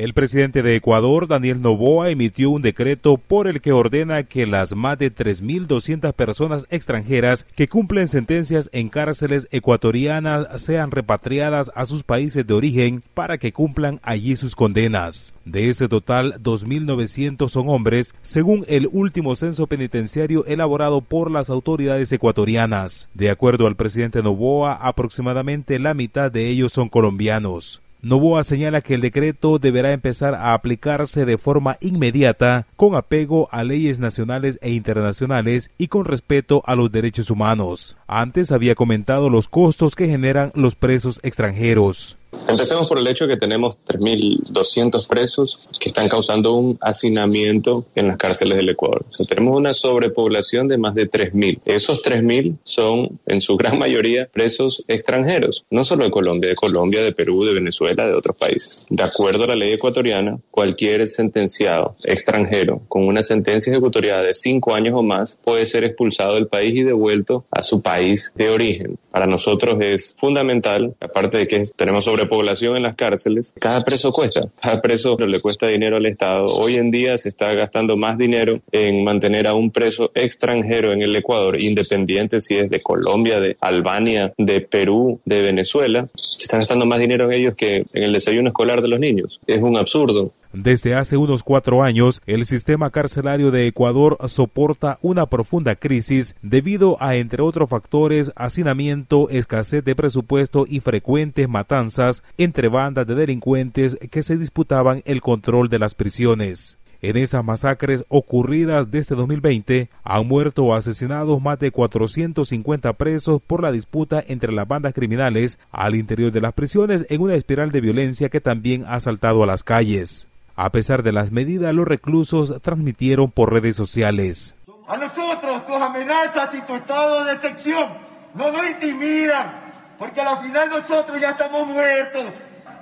El presidente de Ecuador, Daniel Novoa, emitió un decreto por el que ordena que las más de 3.200 personas extranjeras que cumplen sentencias en cárceles ecuatorianas sean repatriadas a sus países de origen para que cumplan allí sus condenas. De ese total, 2.900 son hombres, según el último censo penitenciario elaborado por las autoridades ecuatorianas. De acuerdo al presidente Novoa, aproximadamente la mitad de ellos son colombianos. Novoa señala que el decreto deberá empezar a aplicarse de forma inmediata con apego a leyes nacionales e internacionales y con respeto a los derechos humanos. Antes había comentado los costos que generan los presos extranjeros. Empecemos por el hecho de que tenemos 3.200 presos que están causando un hacinamiento en las cárceles del Ecuador. O sea, tenemos una sobrepoblación de más de 3.000. Esos 3.000 son, en su gran mayoría, presos extranjeros, no solo de Colombia, de Colombia, de Perú, de Venezuela, de otros países. De acuerdo a la ley ecuatoriana, cualquier sentenciado extranjero con una sentencia ejecutoriada de 5 años o más puede ser expulsado del país y devuelto a su país de origen. Para nosotros es fundamental, aparte de que tenemos sobre población en las cárceles, cada preso cuesta, cada preso le cuesta dinero al Estado. Hoy en día se está gastando más dinero en mantener a un preso extranjero en el Ecuador, independiente si es de Colombia, de Albania, de Perú, de Venezuela. Se está gastando más dinero en ellos que en el desayuno escolar de los niños. Es un absurdo. Desde hace unos cuatro años, el sistema carcelario de Ecuador soporta una profunda crisis debido a, entre otros factores, hacinamiento, escasez de presupuesto y frecuentes matanzas entre bandas de delincuentes que se disputaban el control de las prisiones. En esas masacres ocurridas desde 2020 han muerto o asesinados más de 450 presos por la disputa entre las bandas criminales al interior de las prisiones en una espiral de violencia que también ha saltado a las calles. A pesar de las medidas, los reclusos transmitieron por redes sociales. A nosotros tus amenazas y tu estado de sección no nos intimidan, porque al final nosotros ya estamos muertos.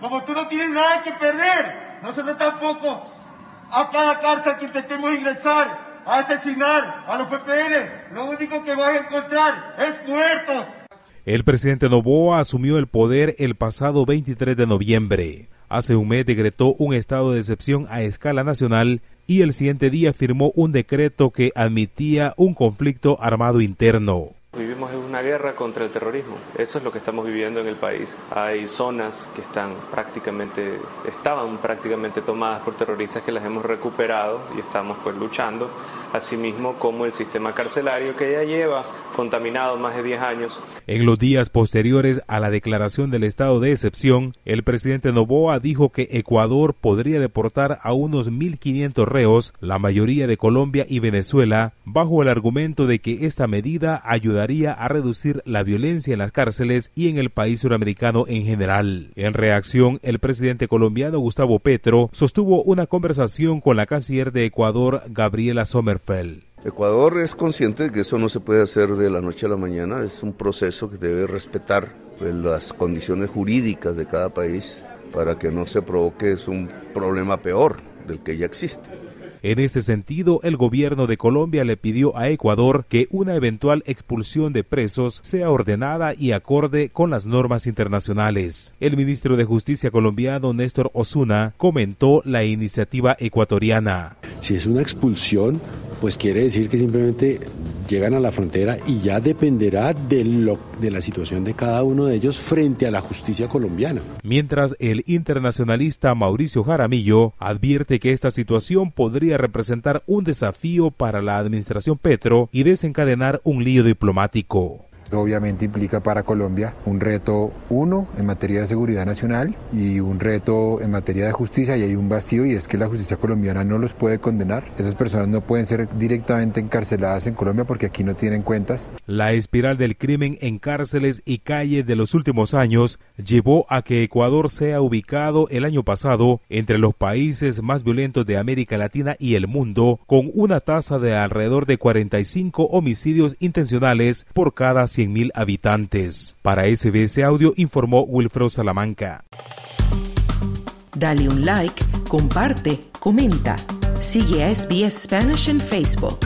Como tú no tienes nada que perder, nosotros tampoco a cada cárcel que intentemos ingresar, a asesinar a los PPN, lo único que vas a encontrar es muertos. El presidente Novoa asumió el poder el pasado 23 de noviembre. Hace un mes decretó un estado de excepción a escala nacional y el siguiente día firmó un decreto que admitía un conflicto armado interno. Vivimos en una guerra contra el terrorismo. Eso es lo que estamos viviendo en el país. Hay zonas que están prácticamente, estaban prácticamente tomadas por terroristas que las hemos recuperado y estamos pues luchando asimismo como el sistema carcelario que ya lleva contaminado más de 10 años. En los días posteriores a la declaración del estado de excepción, el presidente Novoa dijo que Ecuador podría deportar a unos 1.500 reos, la mayoría de Colombia y Venezuela, bajo el argumento de que esta medida ayudaría a reducir la violencia en las cárceles y en el país suramericano en general. En reacción, el presidente colombiano Gustavo Petro sostuvo una conversación con la canciller de Ecuador, Gabriela Ecuador es consciente de que eso no se puede hacer de la noche a la mañana, es un proceso que debe respetar pues, las condiciones jurídicas de cada país para que no se provoque un problema peor del que ya existe. En ese sentido, el gobierno de Colombia le pidió a Ecuador que una eventual expulsión de presos sea ordenada y acorde con las normas internacionales. El ministro de Justicia colombiano Néstor Osuna comentó la iniciativa ecuatoriana. Si es una expulsión, pues quiere decir que simplemente llegan a la frontera y ya dependerá de, lo, de la situación de cada uno de ellos frente a la justicia colombiana. Mientras el internacionalista Mauricio Jaramillo advierte que esta situación podría representar un desafío para la administración Petro y desencadenar un lío diplomático obviamente implica para Colombia un reto, uno, en materia de seguridad nacional y un reto en materia de justicia y hay un vacío y es que la justicia colombiana no los puede condenar. Esas personas no pueden ser directamente encarceladas en Colombia porque aquí no tienen cuentas. La espiral del crimen en cárceles y calles de los últimos años llevó a que Ecuador sea ubicado el año pasado entre los países más violentos de América Latina y el mundo con una tasa de alrededor de 45 homicidios intencionales por cada 100.000 habitantes. Para SBS Audio informó Wilfredo Salamanca. Dale un like, comparte, comenta. Sigue a SBS Spanish en Facebook.